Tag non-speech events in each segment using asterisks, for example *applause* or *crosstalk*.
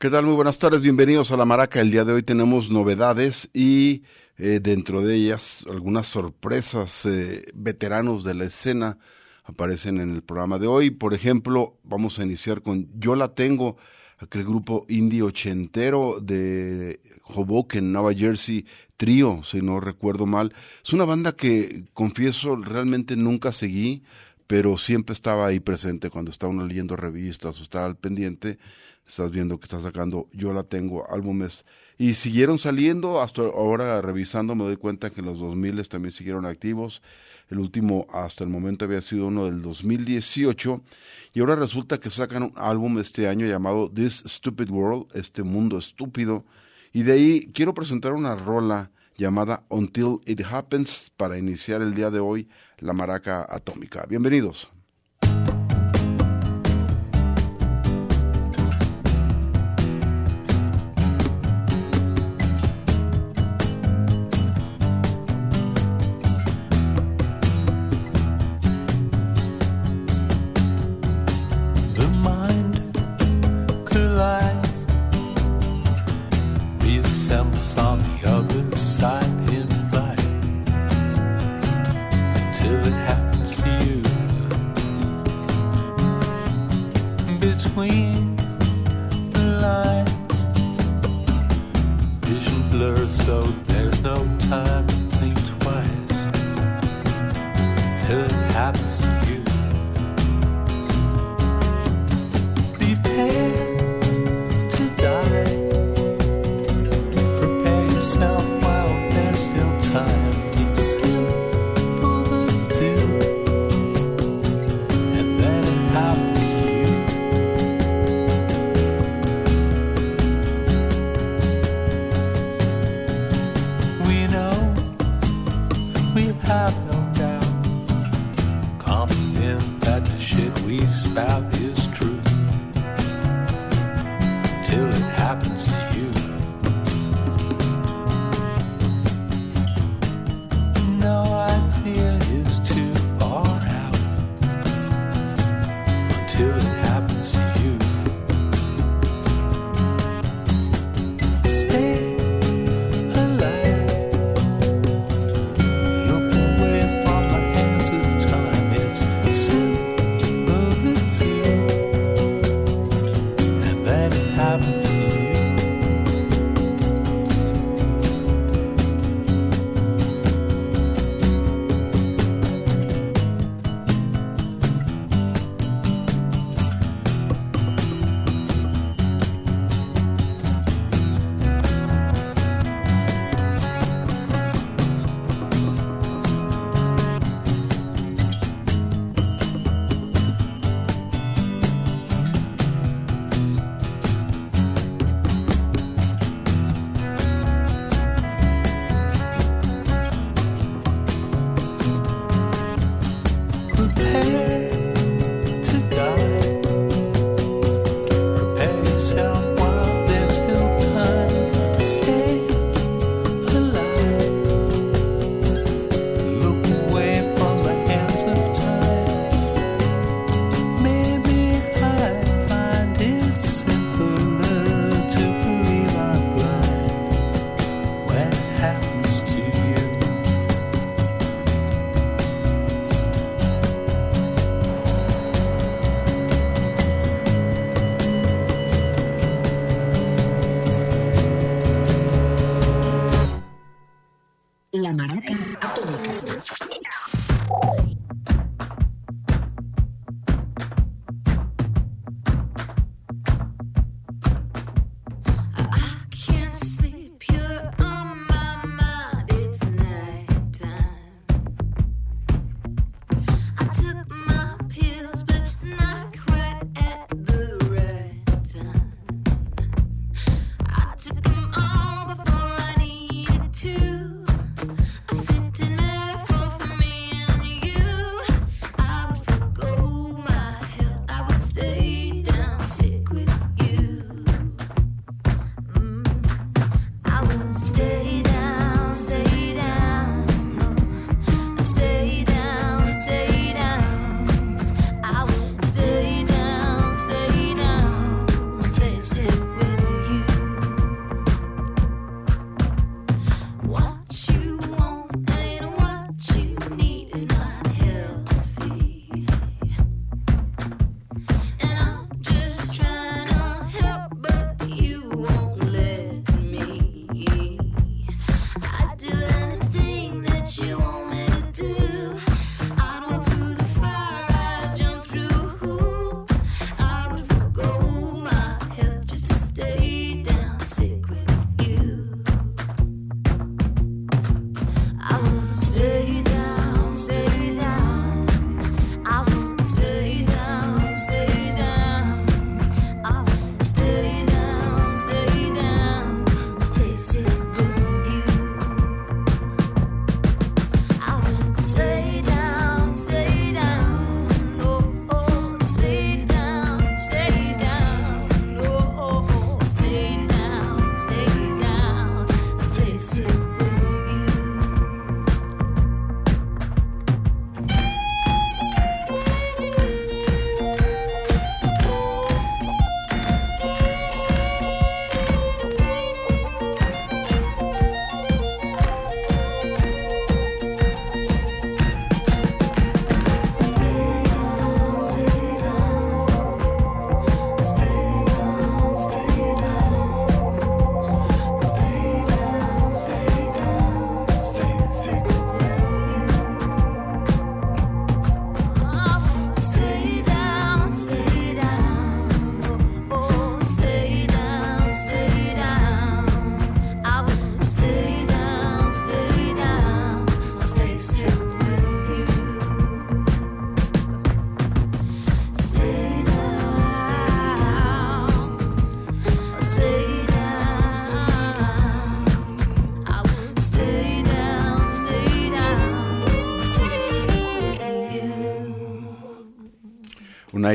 ¿Qué tal? Muy buenas tardes, bienvenidos a La Maraca. El día de hoy tenemos novedades y eh, dentro de ellas algunas sorpresas. Eh, veteranos de la escena aparecen en el programa de hoy. Por ejemplo, vamos a iniciar con Yo la tengo, aquel grupo indie ochentero de Hoboken, Nueva Jersey, trío, si no recuerdo mal. Es una banda que, confieso, realmente nunca seguí, pero siempre estaba ahí presente cuando estaba uno leyendo revistas o estaba al pendiente. Estás viendo que está sacando Yo la tengo, álbumes y siguieron saliendo, hasta ahora revisando me doy cuenta que los 2000 también siguieron activos. El último hasta el momento había sido uno del 2018 y ahora resulta que sacan un álbum este año llamado This Stupid World, este mundo estúpido. Y de ahí quiero presentar una rola llamada Until It Happens para iniciar el día de hoy la maraca atómica. Bienvenidos. happens.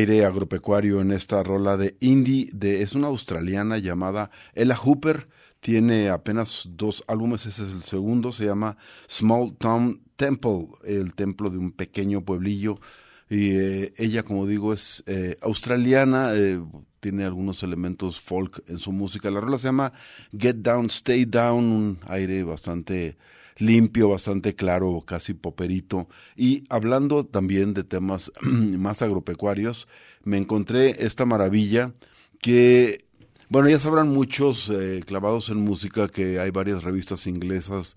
Aire agropecuario en esta rola de indie, de, es una australiana llamada Ella Hooper, tiene apenas dos álbumes, ese es el segundo, se llama Small Town Temple, el templo de un pequeño pueblillo, y eh, ella, como digo, es eh, australiana, eh, tiene algunos elementos folk en su música. La rola se llama Get Down, Stay Down, un aire bastante limpio, bastante claro, casi poperito. Y hablando también de temas *clears throat* más agropecuarios, me encontré esta maravilla que, bueno, ya sabrán muchos eh, clavados en música que hay varias revistas inglesas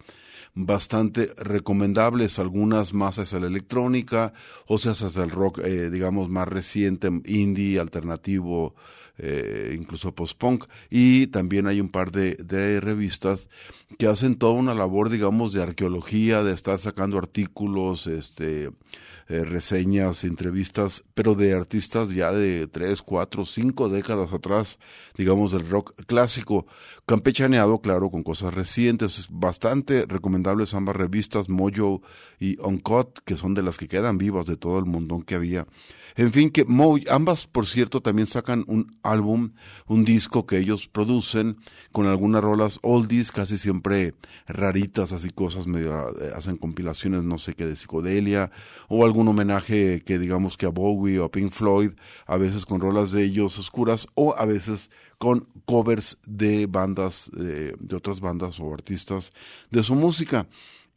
bastante recomendables, algunas más hacia la electrónica, o sea, hacia el rock, eh, digamos, más reciente, indie, alternativo, eh, incluso post-punk. Y también hay un par de, revistas que hacen toda una labor, digamos, de arqueología, de estar sacando artículos, este, eh, reseñas, entrevistas, pero de artistas ya de tres, cuatro, cinco décadas atrás, digamos, del rock clásico, campechaneado, claro, con cosas recientes, bastante recomendables ambas revistas, Mojo y Uncut, que son de las que quedan vivas de todo el montón que había. En fin, que ambas, por cierto, también sacan un álbum, un disco que ellos producen con algunas rolas oldies, casi siempre raritas, así cosas medio, eh, hacen compilaciones, no sé qué, de psicodelia, o algún homenaje que digamos que a Bowie o a Pink Floyd, a veces con rolas de ellos oscuras, o a veces con covers de bandas, eh, de otras bandas o artistas de su música.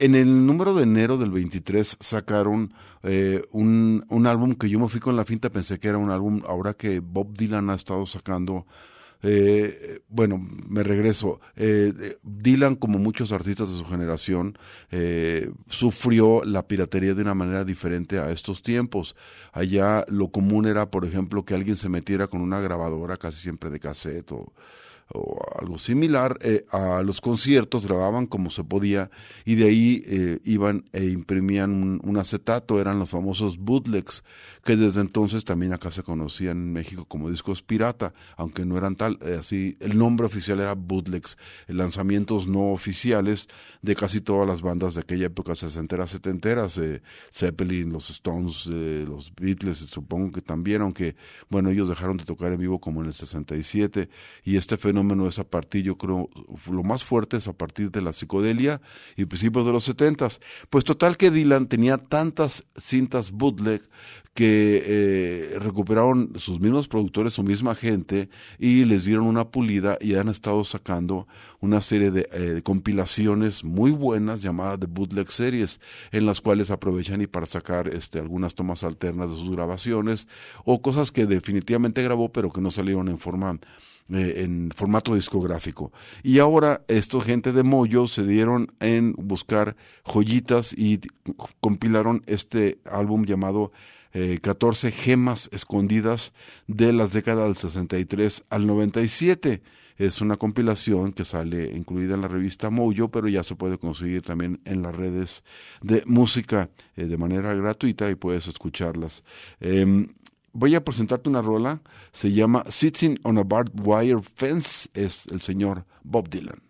En el número de enero del 23 sacaron eh, un, un, álbum que yo me fui con la finta, pensé que era un álbum, ahora que Bob Dylan ha estado sacando, eh, bueno, me regreso. Eh, Dylan, como muchos artistas de su generación, eh, sufrió la piratería de una manera diferente a estos tiempos. Allá lo común era, por ejemplo, que alguien se metiera con una grabadora casi siempre de cassette o o algo similar, eh, a los conciertos grababan como se podía y de ahí eh, iban e imprimían un, acetato, eran los famosos bootlegs, que desde entonces también acá se conocían en México como discos pirata, aunque no eran tal, eh, así, el nombre oficial era bootlegs, lanzamientos no oficiales de casi todas las bandas de aquella época, sesenteras, setenteras, Zeppelin, los Stones, los Beatles, supongo que también, aunque, bueno, ellos dejaron de tocar en vivo como en el 67 y este fenómeno fenómeno es a partir, yo creo, lo más fuerte es a partir de la psicodelia y principios de los setentas. Pues total que Dylan tenía tantas cintas bootleg que eh, recuperaron sus mismos productores, su misma gente, y les dieron una pulida y han estado sacando una serie de eh, compilaciones muy buenas llamadas de bootleg series, en las cuales aprovechan y para sacar este, algunas tomas alternas de sus grabaciones o cosas que definitivamente grabó pero que no salieron en forma eh, en formato discográfico. Y ahora estos gente de Moyo se dieron en buscar joyitas y compilaron este álbum llamado 14 eh, gemas escondidas de las décadas del 63 al 97. Es una compilación que sale incluida en la revista Mojo, pero ya se puede conseguir también en las redes de música eh, de manera gratuita y puedes escucharlas. Em, voy a presentarte una rola, se llama Sitting on a Barbed Wire Fence, es el señor Bob Dylan.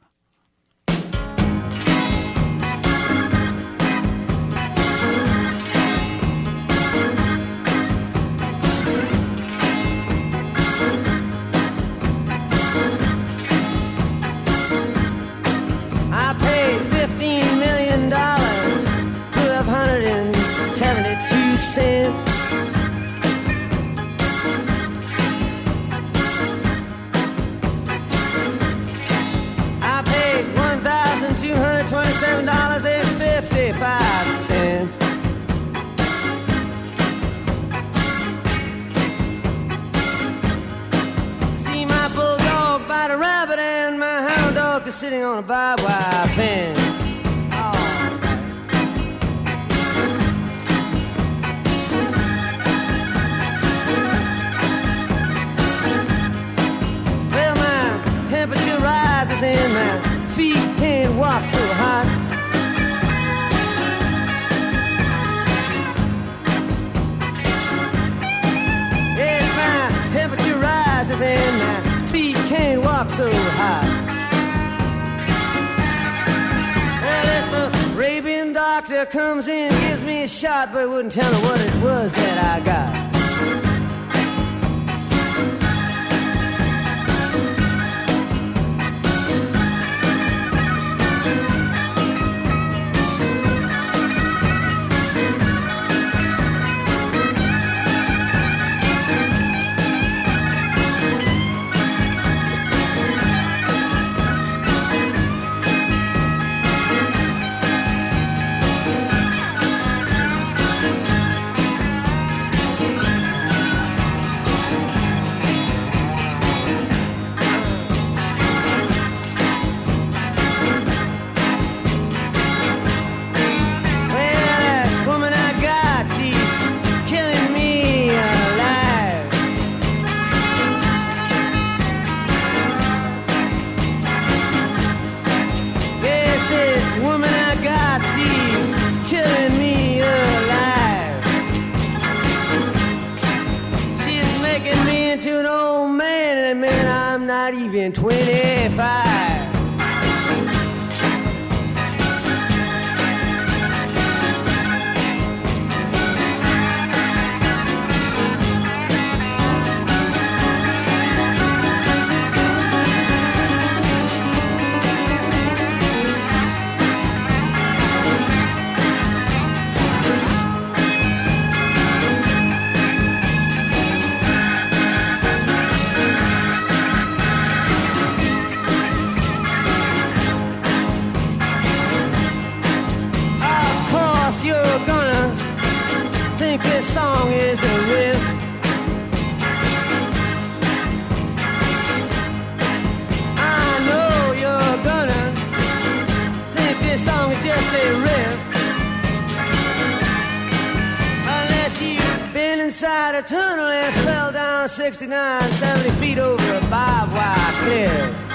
Inside a tunnel and fell down 69, 70 feet over a barbed wire cliff.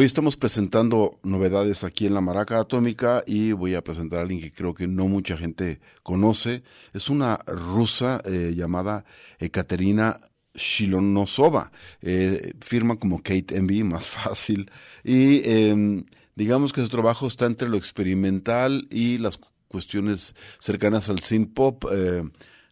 Hoy estamos presentando novedades aquí en la Maraca Atómica y voy a presentar a alguien que creo que no mucha gente conoce. Es una rusa eh, llamada Ekaterina Shilonosova. Eh, firma como Kate Envy, *laughs* más fácil. Y em, digamos que su trabajo está entre lo experimental y las cuestiones cercanas al synth pop.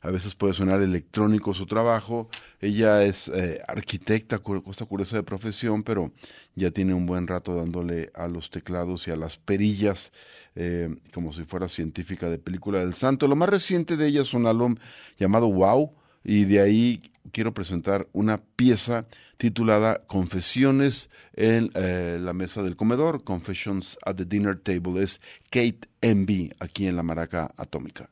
A veces puede sonar electrónico su trabajo. Ella es eh, arquitecta, cosa curiosa de profesión, pero ya tiene un buen rato dándole a los teclados y a las perillas, eh, como si fuera científica de película del santo. Lo más reciente de ella es un álbum llamado Wow, y de ahí quiero presentar una pieza titulada Confesiones en eh, la mesa del comedor, Confessions at the Dinner Table. Es Kate MB aquí en la Maraca Atómica.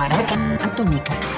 Maraca Atómica.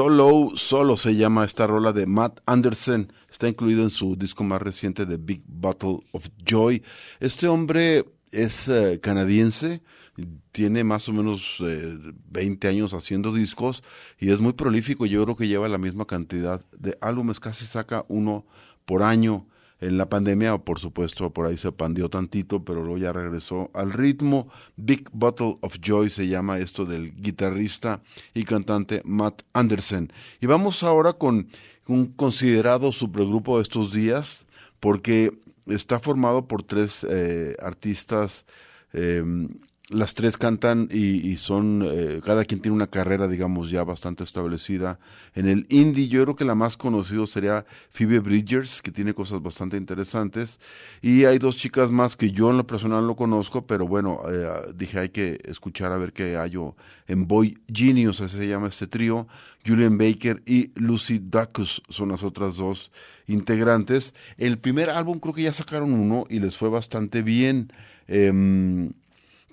Solo, solo se llama esta rola de Matt Anderson. Está incluido en su disco más reciente de Big Bottle of Joy. Este hombre es eh, canadiense, tiene más o menos eh, 20 años haciendo discos y es muy prolífico. Yo creo que lleva la misma cantidad de álbumes, casi saca uno por año. En la pandemia, por supuesto, por ahí se pandió tantito, pero luego ya regresó al ritmo. Big Bottle of Joy se llama esto del guitarrista y cantante Matt Anderson. Y vamos ahora con un considerado supergrupo de estos días, porque está formado por tres eh, artistas. eh, las tres cantan y, son, eh, cada quien tiene una carrera, digamos, ya bastante establecida en el indie. Yo creo que la más conocida sería Phoebe Bridgers, que tiene cosas bastante interesantes. Y hay dos chicas más que yo en lo personal no conozco, pero bueno, eh, dije hay que escuchar a ver qué hay en Boy Genius, así se llama este trío. Julian Baker y Lucy Dacus son las otras dos integrantes. El primer álbum creo que ya sacaron uno y les fue bastante bien. Em,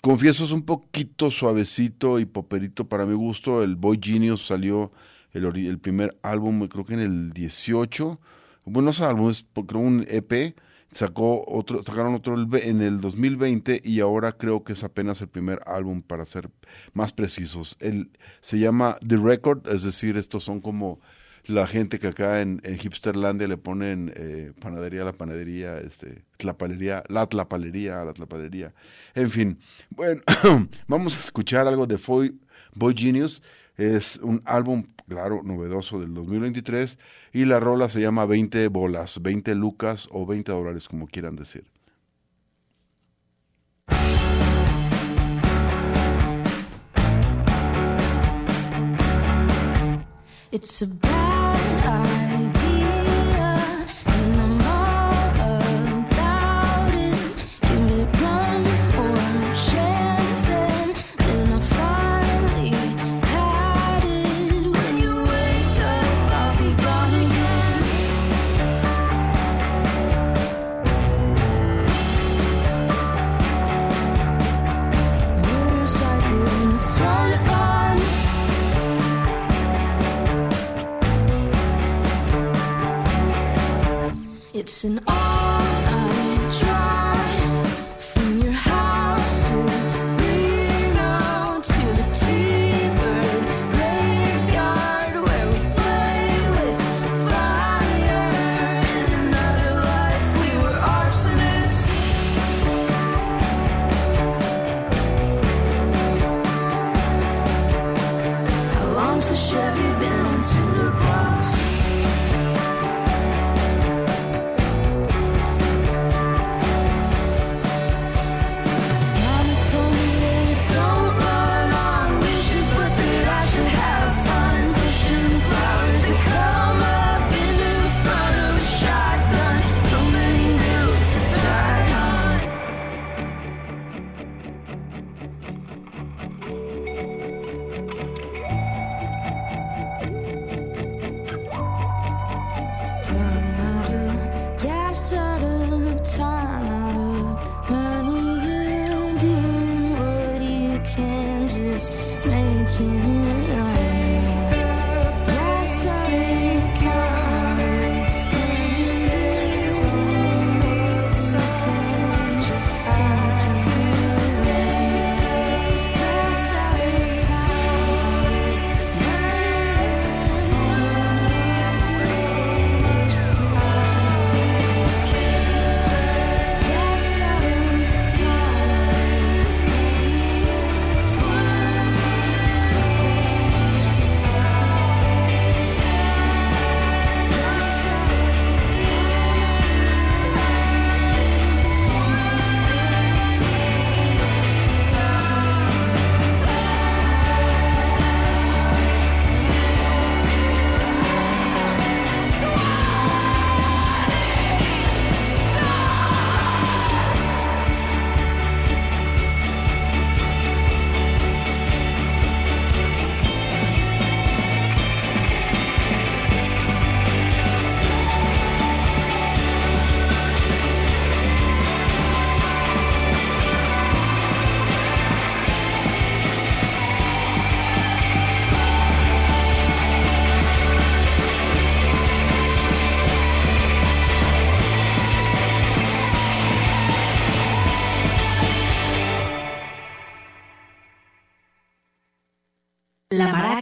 Confieso es un poquito suavecito y poperito para mi gusto. El Boy Genius salió el, primer álbum, creo que en el 18. Bueno, no es álbum, es po- creo un EP. Sacó otro, sacaron otro en el 2020 y ahora creo que es apenas el primer álbum para ser más precisos. El, se llama The Record, es decir, estos son como la gente que acá en, en Hipsterlandia le ponen eh, panadería a la panadería, este, tlapalería, la tlapalería la tlapalería. En fin, bueno, *coughs* vamos a escuchar algo de Foy, Boy Genius. Es un álbum, claro, novedoso del 2023 y la rola se llama 20 bolas, 20 lucas o 20 dólares, como quieran decir. It's an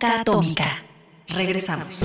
Atómica. Regresamos.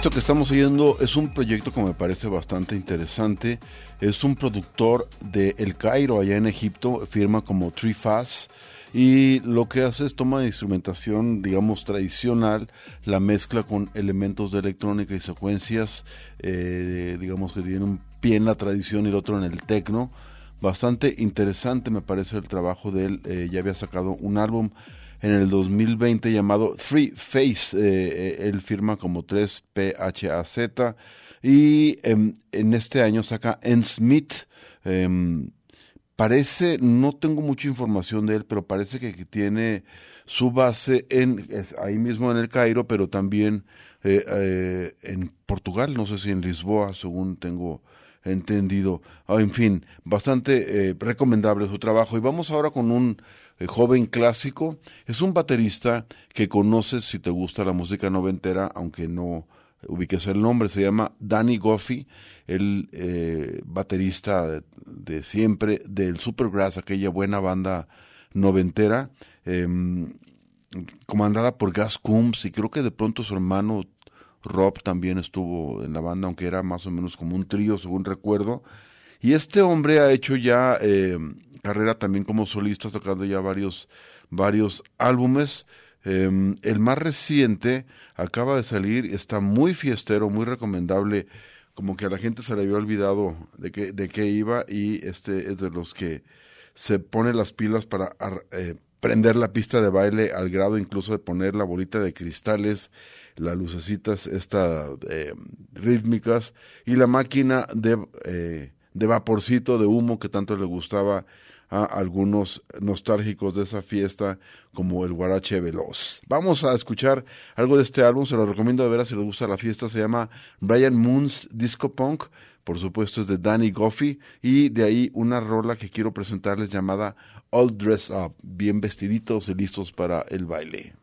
Esto que estamos oyendo es un proyecto que me parece bastante interesante. Es un productor de El Cairo, allá en Egipto, firma como Tree Fast. Y lo que hace es toma de instrumentación, digamos, tradicional, la mezcla con elementos de electrónica y secuencias, eh, digamos, que tienen un pie en la tradición y el otro en el tecno. Bastante interesante me parece el trabajo de él. Eh, ya había sacado un álbum en el 2020 llamado Three Face. eh, eh, él firma como 3PHAZ. Y em, en este año saca En Smith. em, parece, no tengo mucha información de él, pero parece que, tiene su base en ahí mismo en el Cairo, pero también eh, eh, en Portugal, no sé si en Lisboa, según tengo entendido. Ah, en fin, bastante eh, recomendable su trabajo. Y vamos ahora con un joven clásico. Es un baterista que conoces si te gusta la música noventera, aunque no ubiques el nombre. Se llama Danny Goffey, el eh, baterista de, siempre del Supergrass, aquella buena banda noventera, em, comandada por Gas Coombs y creo que de pronto su hermano Rob también estuvo en la banda, aunque era más o menos como un trío, según recuerdo. Y este hombre ha hecho ya eh, carrera también como solista, tocando ya varios, varios álbumes. Eh, el más reciente acaba de salir, está muy fiestero, muy recomendable, como que a la gente se le había olvidado de qué de qué iba y este es de los que se pone las pilas para ar- eh, prender la pista de baile al grado incluso de poner la bolita de cristales, las lucecitas esta, eh, rítmicas y la máquina de, eh, de vaporcito de humo que tanto le gustaba a algunos nostálgicos de esa fiesta como el Guarache Veloz. Vamos a escuchar algo de este álbum, se lo recomiendo de veras si les gusta la fiesta, se llama Brian Moon's Disco Punk, por supuesto es de Danny Goffey y de ahí una rola que quiero presentarles llamada All Dressed Up, bien vestiditos y listos para el baile.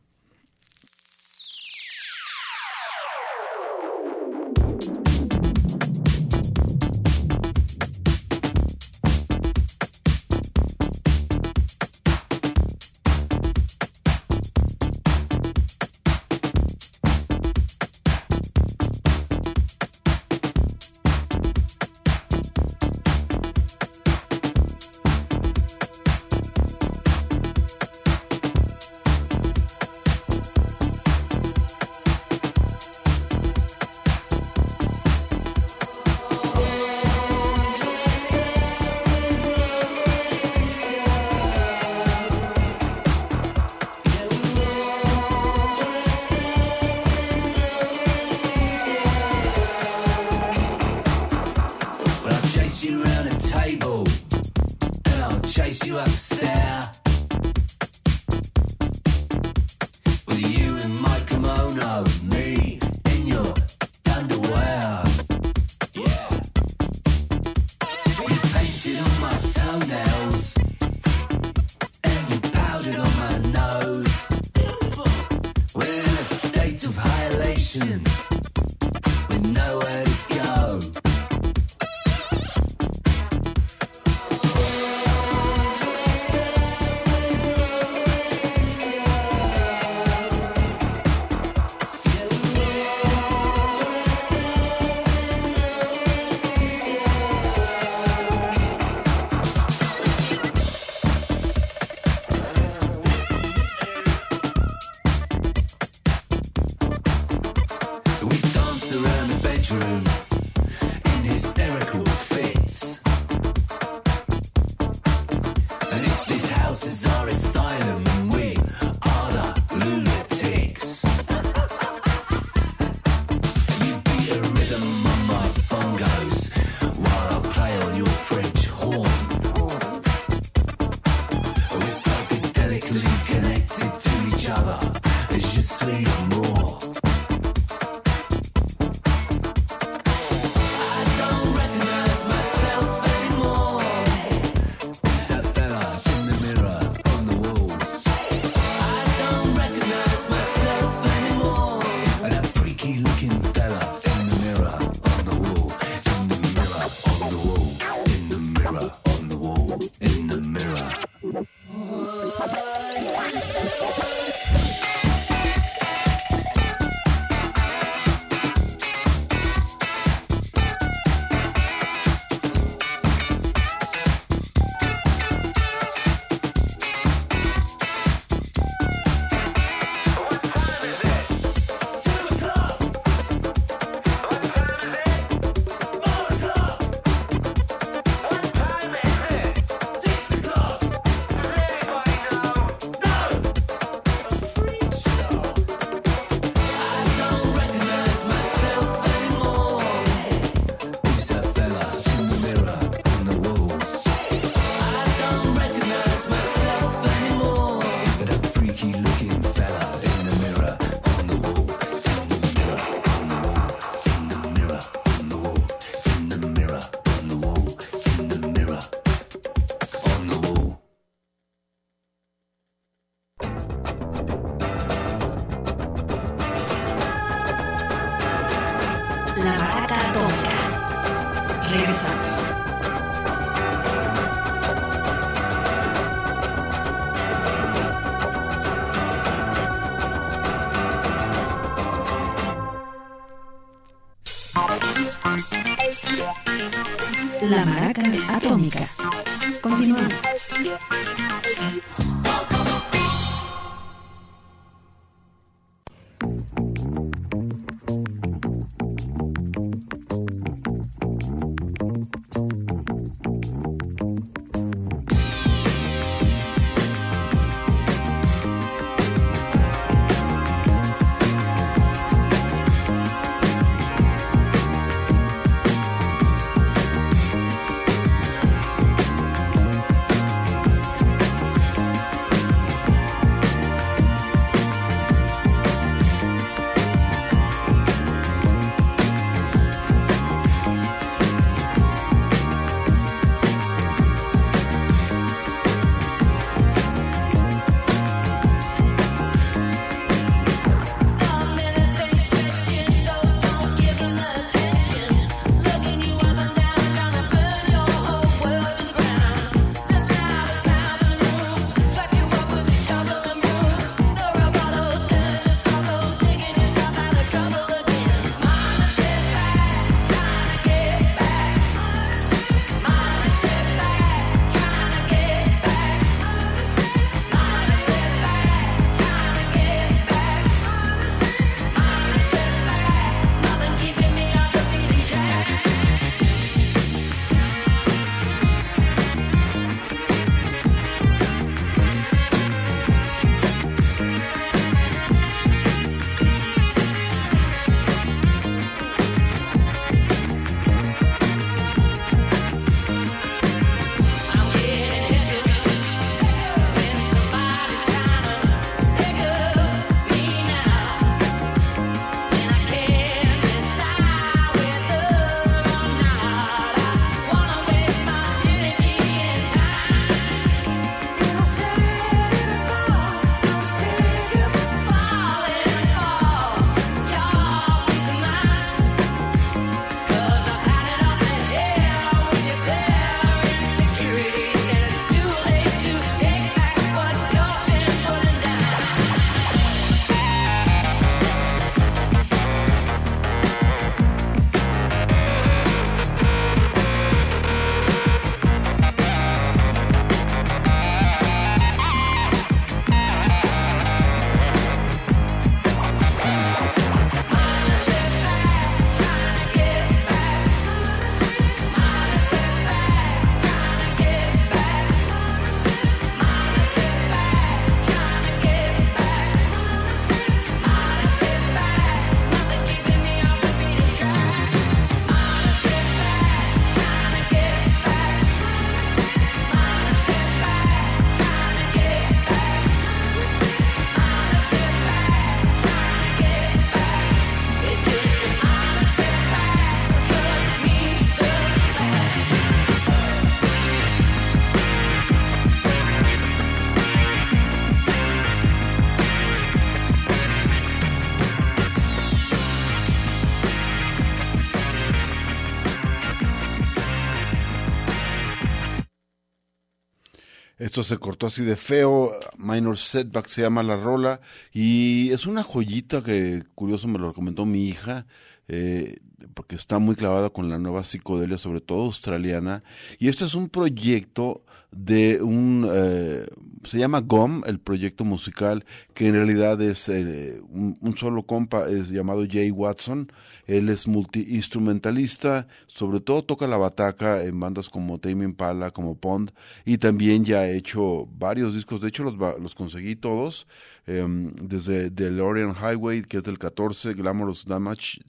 Se cortó así de feo, Minor Setback se llama la rola y es una joyita que curioso me lo recomendó mi hija, eh, porque está muy clavada con la nueva psicodelia, sobre todo australiana, y esto es un proyecto de un, eh, se llama GOM, el proyecto musical, que en realidad es eh, un, solo compa, es llamado Jay Watson, él es multi-instrumentalista, sobre todo toca la bataca en bandas como Tame Impala, como Pond, y también ya ha hecho varios discos, de hecho los, los conseguí todos, em, desde DeLorean Highway, que es del 14, Glamorous Damage,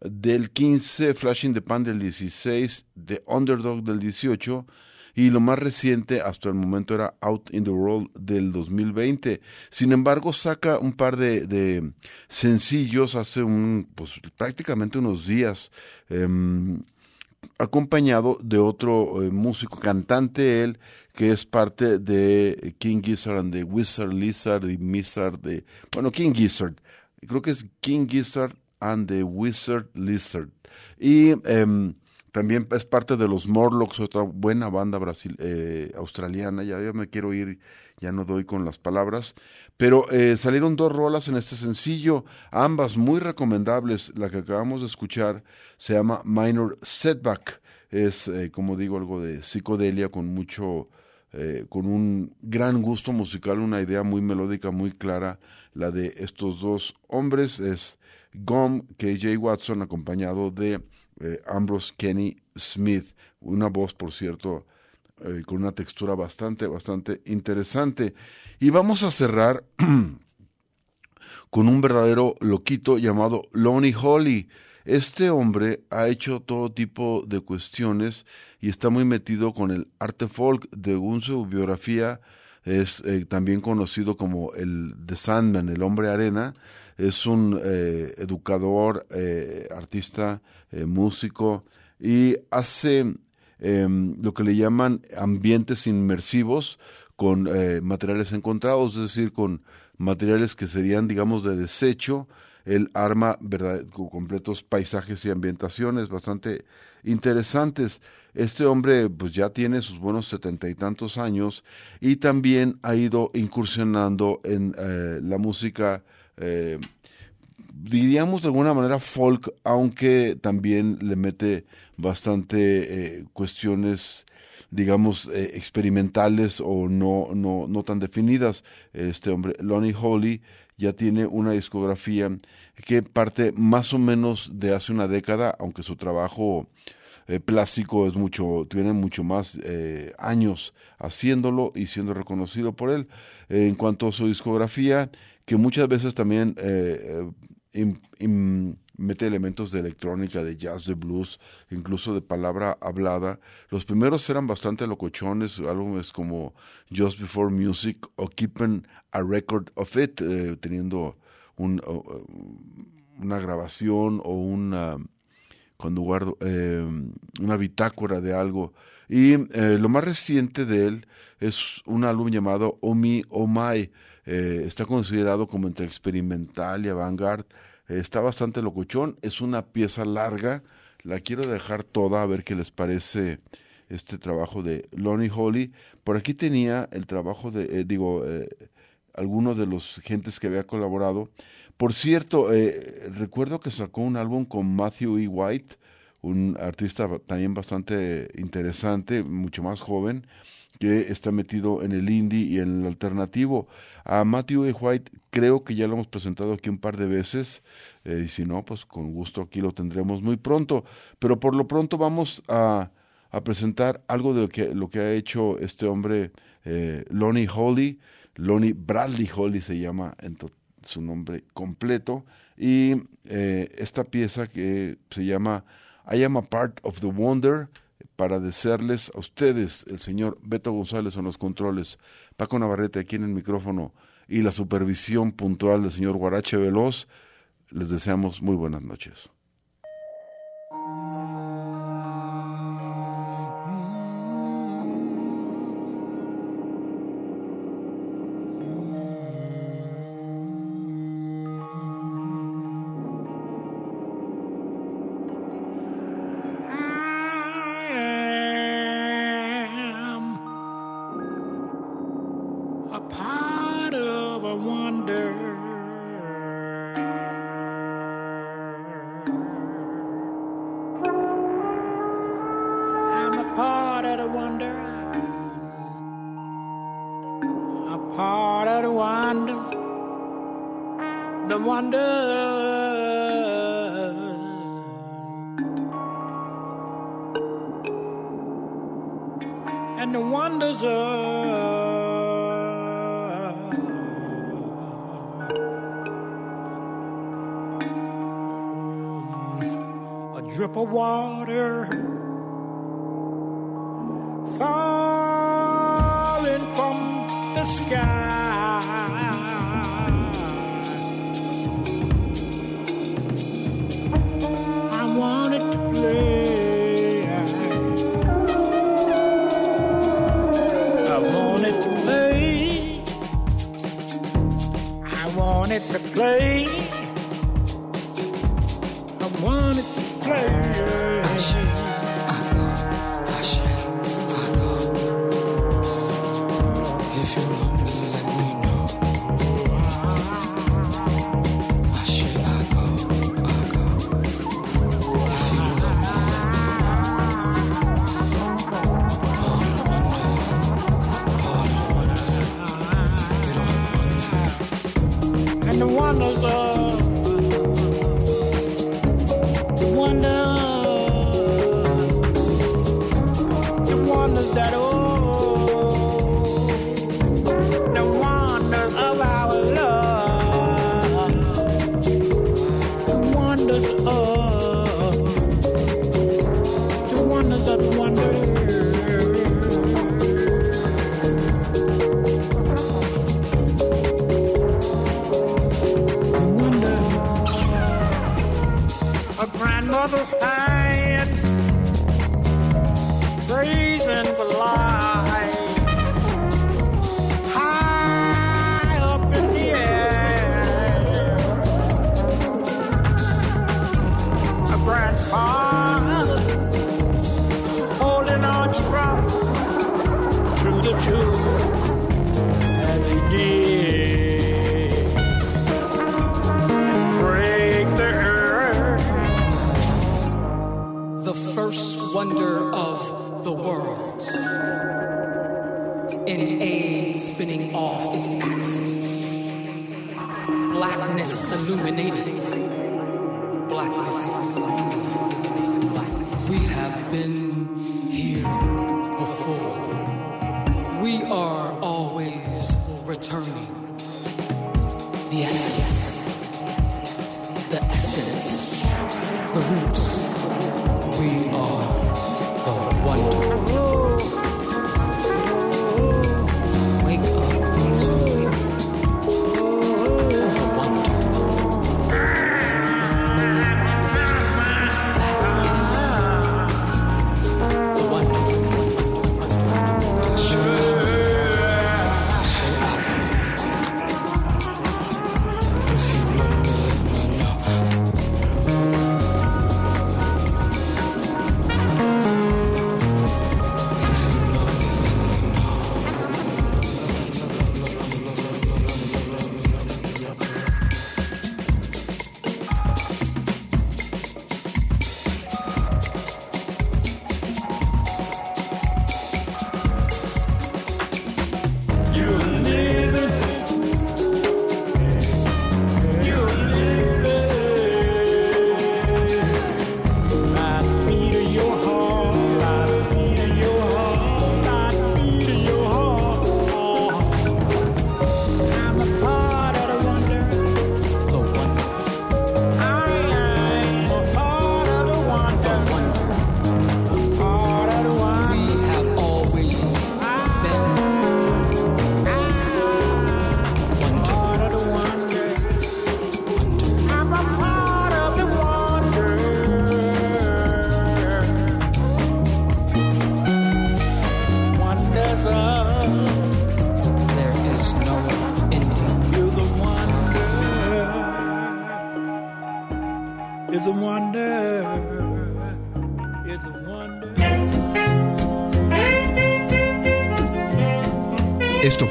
del 15, Flashing the Pan del 16, The Underdog del 18 y lo más reciente hasta el momento era Out in the World del 2020. Sin embargo, saca un par de, de sencillos hace un, pues prácticamente unos días. em, acompañado de otro eh, músico, cantante él, que es parte de King Gizzard and the Wizard Lizard y Mizard de, bueno, King Gizzard, creo que es King Gizzard and the Wizard Lizard. Y em, también es parte de los Morlocks, otra buena banda brasil, eh, australiana, ya, ya me quiero ir, ya no doy con las palabras, pero eh, salieron dos rolas en este sencillo, ambas muy recomendables, la que acabamos de escuchar se llama Minor Setback, Es, eh, como digo, algo de psicodelia con mucho, eh, con un gran gusto musical, una idea muy melódica, muy clara. La de estos dos hombres. Es Gom KJ Watson, acompañado de eh, Ambrose Kenny Smith, una voz, por cierto, eh, con una textura bastante, bastante interesante. Y vamos a cerrar *clears throat* con un verdadero loquito llamado Lonnie Holly. Este hombre ha hecho todo tipo de cuestiones y está muy metido con el arte folk. Según su biografía, es eh, también conocido como el The Sandman, el hombre arena. Es un eh, educador, eh, artista, eh, músico y hace em, lo que le llaman ambientes inmersivos con materiales encontrados, es decir, con materiales que serían, digamos, de desecho. Él arma verdad, completos paisajes y ambientaciones bastante interesantes. Este hombre pues ya tiene sus buenos setenta y tantos años y también ha ido incursionando en la música eh, diríamos de alguna manera folk, aunque también le mete bastante eh, cuestiones, digamos, eh, experimentales o no, no, no tan definidas. Este hombre, Lonnie Holly, ya tiene una discografía que parte más o menos de hace una década, aunque su trabajo plástico es mucho, tiene mucho más años haciéndolo y siendo reconocido por él. En cuanto a su discografía, que muchas veces también eh, eh, mete elementos de electrónica, de jazz, de blues, incluso de palabra hablada. Los primeros eran bastante locochones, álbumes como Just Before Music o Keeping a Record of It, eh, teniendo un, una grabación o una cuando guardo eh, una bitácora de algo. Y lo más reciente de él es un álbum llamado Omi Omai. Eh, está considerado como entre experimental y avant-garde. Eh, está bastante locuchón. Es una pieza larga. La quiero dejar toda a ver qué les parece este trabajo de Lonnie Holly. Por aquí tenía el trabajo de, eh, digo, algunos de los gentes que había colaborado. Por cierto, recuerdo que sacó un álbum con Matthew E. White, un artista también bastante interesante, mucho más joven, que está metido en el indie y en el alternativo. A Matthew E. White creo que ya lo hemos presentado aquí un par de veces, eh, y si no, pues con gusto aquí lo tendremos muy pronto. Pero por lo pronto vamos a, a presentar algo de lo que, lo que ha hecho este hombre, eh, Lonnie Holly. Lonnie Bradley Holly se llama en su nombre completo. Y eh, esta pieza que se llama I am a part of the wonder para desearles a ustedes, el señor Beto González en los controles, Paco Navarrete aquí en el micrófono y la supervisión puntual del señor Guarache Veloz, les deseamos muy buenas noches. And the wonders of a drip of water falling from the sky. Play.